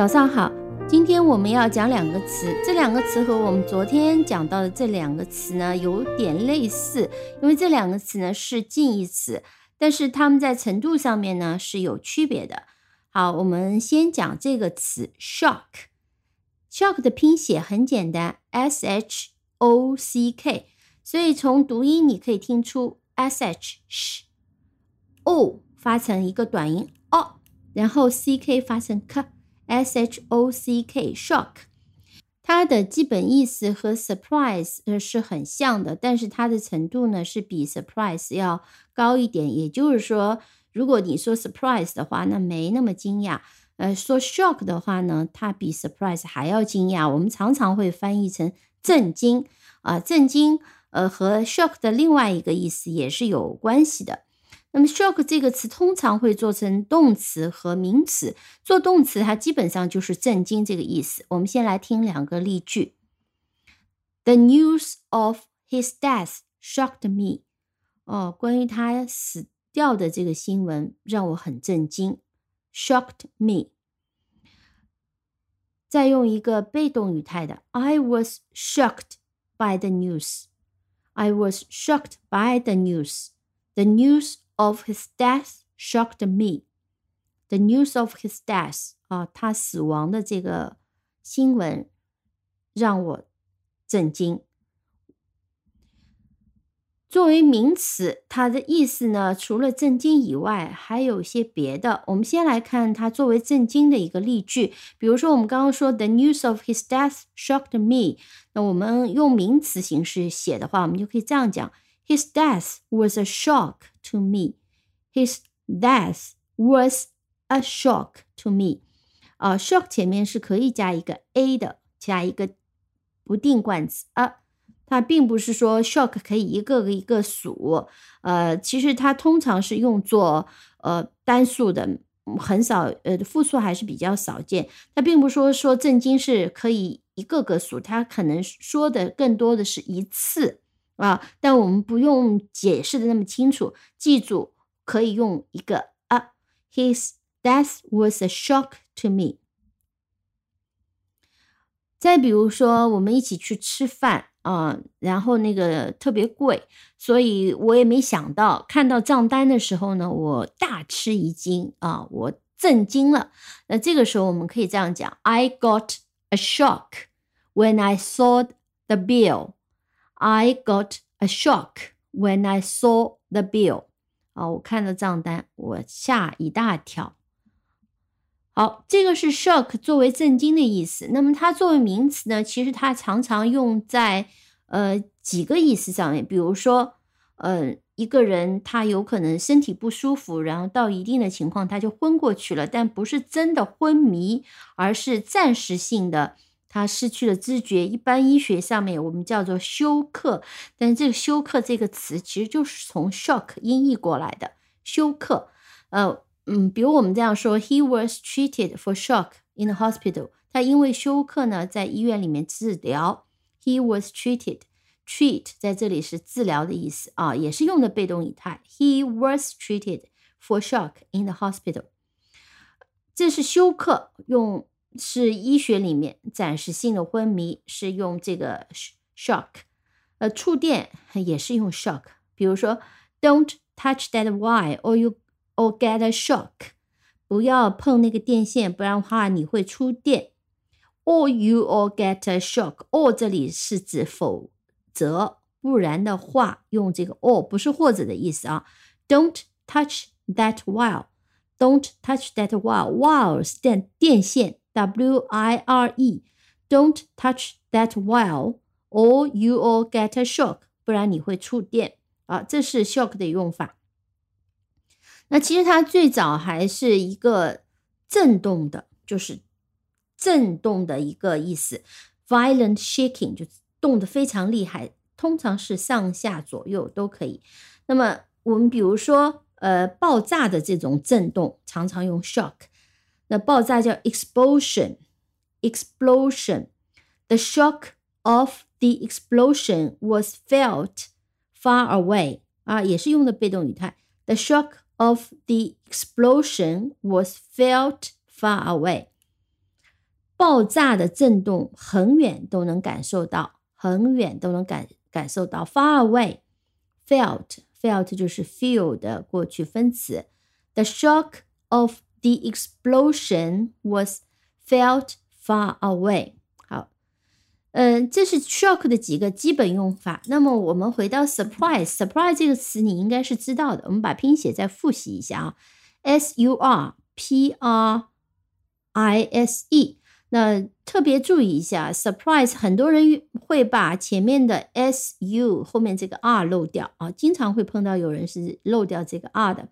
早上好，今天我们要讲两个词，这两个词和我们昨天讲到的这两个词呢有点类似，因为这两个词呢是近义词，但是它们在程度上面呢是有区别的。好，我们先讲这个词 shock，shock 的拼写很简单，s h o c k，所以从读音你可以听出 s h sh，o 发成一个短音 o，然后 c k 发成 k。S H O C K，shock，它的基本意思和 surprise 是很像的，但是它的程度呢是比 surprise 要高一点。也就是说，如果你说 surprise 的话，那没那么惊讶；呃，说 shock 的话呢，它比 surprise 还要惊讶。我们常常会翻译成震惊啊，震惊，呃，和 shock 的另外一个意思也是有关系的。那么，shock 这个词通常会做成动词和名词。做动词，它基本上就是震惊这个意思。我们先来听两个例句：The news of his death shocked me。哦，关于他死掉的这个新闻让我很震惊，shocked me。再用一个被动语态的：I was shocked by the news。I was shocked by the news。The news of his death shocked me. The news of his death 啊，他死亡的这个新闻让我震惊。作为名词，它的意思呢，除了震惊以外，还有一些别的。我们先来看它作为震惊的一个例句。比如说，我们刚刚说 The news of his death shocked me。那我们用名词形式写的话，我们就可以这样讲。His death was a shock to me. His death was a shock to me. 啊，shock 前面是可以加一个 a 的，加一个不定冠词啊。它并不是说 shock 可以一个个一个数，呃，其实它通常是用作呃单数的，很少呃复数还是比较少见。它并不是说说震惊是可以一个个数，它可能说的更多的是一次。啊，但我们不用解释的那么清楚，记住可以用一个啊。His death was a shock to me。再比如说，我们一起去吃饭啊，然后那个特别贵，所以我也没想到，看到账单的时候呢，我大吃一惊啊，我震惊了。那这个时候我们可以这样讲：I got a shock when I saw the bill。I got a shock when I saw the bill。 啊，我看到账单，我吓一大跳。好，这个是 shock 作为震惊的意思。那么它作为名词呢，其实它常常用在呃几个意思上面。比如说，呃，一个人他有可能身体不舒服，然后到一定的情况他就昏过去了，但不是真的昏迷，而是暂时性的。他失去了知觉，一般医学上面我们叫做休克，但是这个休克这个词其实就是从 shock 音译过来的。休克，呃，嗯，比如我们这样说，He was treated for shock in the hospital。他因为休克呢，在医院里面治疗。He was treated，treat 在这里是治疗的意思啊，也是用的被动语态。He was treated for shock in the hospital。这是休克用。是医学里面暂时性的昏迷，是用这个 shock，呃，触电也是用 shock。比如说，Don't touch that wire or you or get a shock。不要碰那个电线，不然的话你会触电。Or you or get a shock。or 这里是指否则，不然的话用这个 or 不是或者的意思啊。Don't touch that wire。Don't touch that wire。wire 是电电线。W I R E. Don't touch that wire, or you will get a shock. 不然你会触电啊！这是 shock 的用法。那其实它最早还是一个震动的，就是震动的一个意思。Violent shaking 就动得非常厉害，通常是上下左右都可以。那么我们比如说，呃，爆炸的这种震动，常常用 shock。那爆炸叫 explosion，explosion。The shock of the explosion was felt far away 啊，也是用的被动语态。The shock of the explosion was felt far away。 爆炸的震动，很远都能感受到，很远都能感感受到。Far away, felt, felt 就是 feel 的过去分词。The shock of the explosion was felt far away。好，嗯，这是 shock 的几个基本用法。那么我们回到 surprise，surprise 这个词你应该是知道的。我们把拼写再复习一下啊，s u r p r i s e。那特别注意一下，surprise，很多人会把前面的 s u 后面这个 r 漏掉啊，经常会碰到有人是漏掉这个 r 的。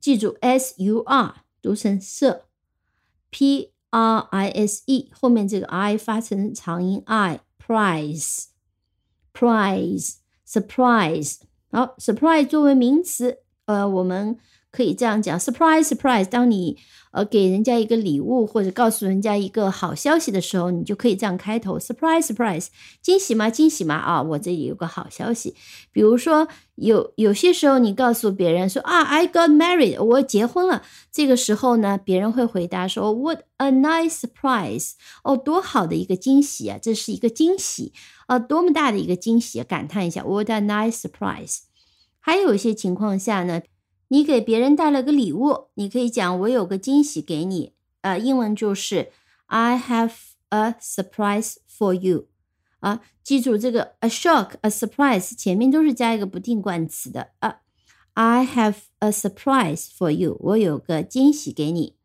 记住 s u r 读成 s，p r i s e 后面这个 i 发成长音 i，prize，prize，surprise。好，surprise 作为名词，呃，我们可以这样讲，surprise，surprise。当你呃，给人家一个礼物或者告诉人家一个好消息的时候，你就可以这样开头：surprise，surprise，惊喜吗？惊喜吗？啊，我这里有个好消息。比如说，有有些时候你告诉别人说啊，I got married，我结婚了。这个时候呢，别人会回答说，What a nice surprise！哦，多好的一个惊喜啊！这是一个惊喜啊，多么大的一个惊喜啊！感叹一下，What a nice surprise！还有一些情况下呢。你给别人带了个礼物，你可以讲我有个惊喜给你。呃，英文就是 I have a surprise for you。啊，记住这个 a shock、a surprise 前面都是加一个不定冠词的。啊，I have a surprise for you，我有个惊喜给你。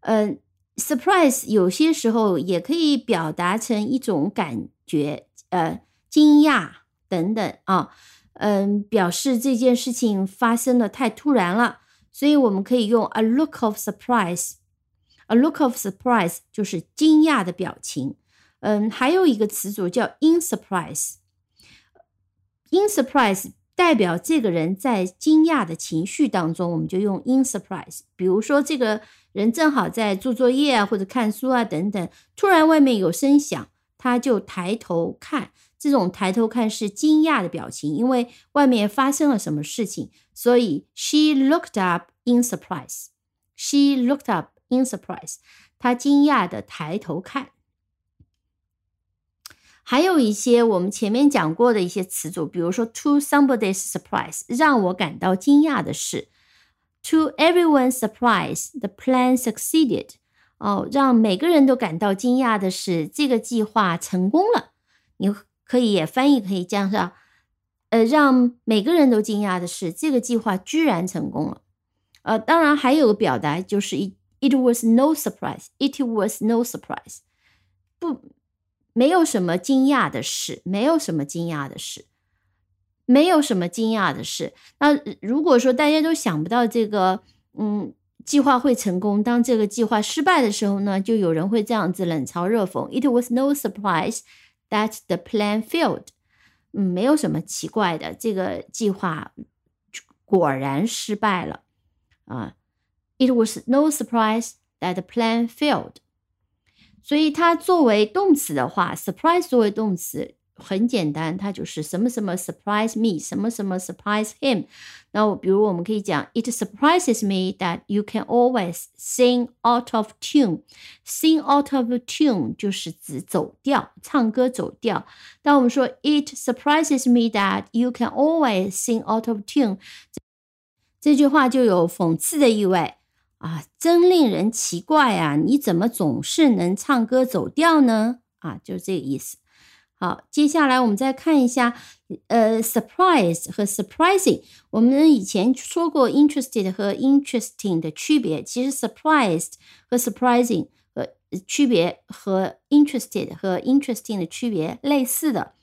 嗯，surprise 有些时候也可以表达成一种感觉，呃，惊讶等等啊。嗯，表示这件事情发生的太突然了，所以我们可以用 a look of surprise。a look of surprise 就是惊讶的表情。嗯，还有一个词组叫 in surprise。in surprise 代表这个人在惊讶的情绪当中，我们就用 in surprise。比如说，这个人正好在做作业啊，或者看书啊等等，突然外面有声响，他就抬头看。这种抬头看是惊讶的表情，因为外面发生了什么事情，所以 she looked up in surprise. She looked up in surprise. 她惊讶的抬头看。还有一些我们前面讲过的一些词组，比如说 to somebody's surprise，让我感到惊讶的是；to everyone's surprise, the plan succeeded。哦，让每个人都感到惊讶的是，这个计划成功了。你。可以也翻译可以这样说，呃，让每个人都惊讶的是，这个计划居然成功了。呃，当然还有个表达就是 it it was no surprise，it was no surprise，不，没有什么惊讶的事，没有什么惊讶的事，没有什么惊讶的事。那如果说大家都想不到这个，嗯，计划会成功，当这个计划失败的时候呢，就有人会这样子冷嘲热讽：it was no surprise。That the plan failed，嗯，没有什么奇怪的，这个计划果然失败了啊。It was no surprise that the plan failed。所以它作为动词的话，surprise 作为动词。很简单，它就是什么什么 surprise me，什么什么 surprise him。那我比如我们可以讲，It surprises me that you can always sing out of tune。Sing out of tune 就是指走调，唱歌走调。当我们说 It surprises me that you can always sing out of tune，这句话就有讽刺的意味啊，真令人奇怪啊！你怎么总是能唱歌走调呢？啊，就是这个意思。好，接下来我们再看一下，呃，surprise 和 surprising。我们以前说过 interested 和 interesting 的区别，其实 surprised 和 surprising 和区别和 interested 和 interesting 的区别类似的，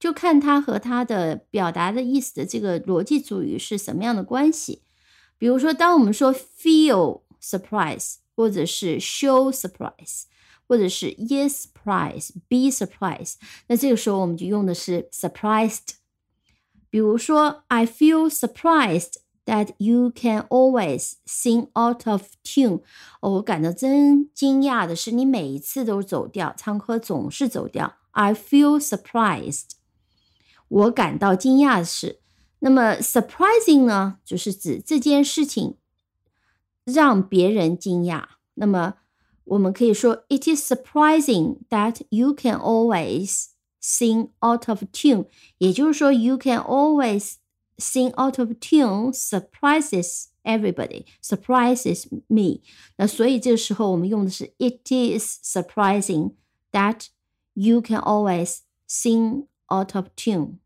就看它和它的表达的意思的这个逻辑主语是什么样的关系。比如说，当我们说 feel surprise 或者是 show surprise。或者是 yes surprise be surprised 那这个时候我们就用的是 surprised。比如说，I feel surprised that you can always sing out of tune。哦，我感到真惊讶的是，你每一次都走调，唱歌总是走调。I feel surprised。我感到惊讶的是，那么 surprising 呢，就是指这件事情让别人惊讶。那么我们可以说，It is surprising that you can always sing out of tune。也就是说，you can always sing out of tune surprises everybody, surprises me。那所以这个时候我们用的是 It is surprising that you can always sing out of tune。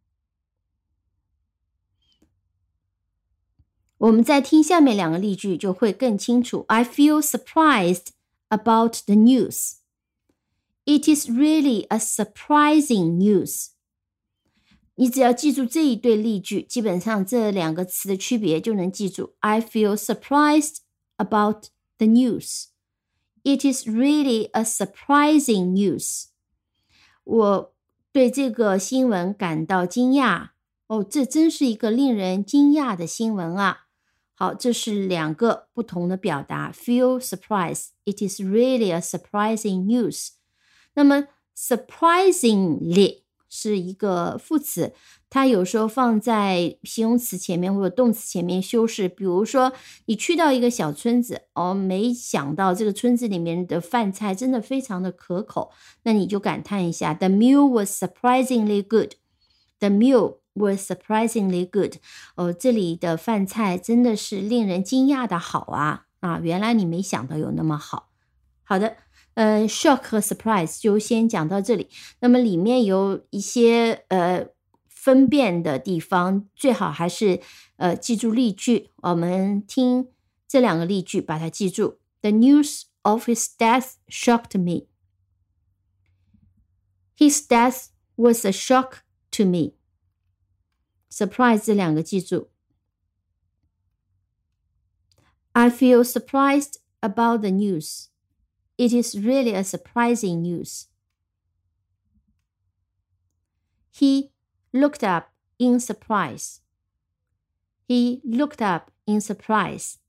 我们再听下面两个例句就会更清楚。I feel surprised about the news. It is really a surprising news. 你只要记住这一对例句，基本上这两个词的区别就能记住。I feel surprised about the news. It is really a surprising news. 我对这个新闻感到惊讶。哦，这真是一个令人惊讶的新闻啊！ 好，这是两个不同的表达。Feel surprise. It is really a surprising news. 那么，surprisingly 是一个副词，它有时候放在形容词前面或者动词前面修饰。比如说，你去到一个小村子，哦，没想到这个村子里面的饭菜真的非常的可口，那你就感叹一下：The meal was surprisingly good. The meal was surprisingly good。哦，这里的饭菜真的是令人惊讶的好啊！啊，原来你没想到有那么好。好的，呃，shock 和 surprise 就先讲到这里。那么里面有一些呃分辨的地方，最好还是呃记住例句。我们听这两个例句，把它记住。The news of his death shocked me. His death was a shock to me. surprise 这两个记住。I feel surprised about the news. It is really a surprising news. He looked up in surprise. He looked up in surprise.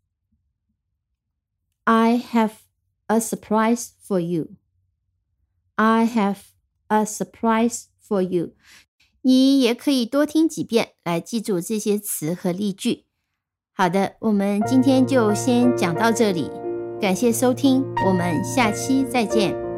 I have a surprise for you. I have a surprise for you. 你也可以多听几遍来记住这些词和例句。好的，我们今天就先讲到这里，感谢收听，我们下期再见。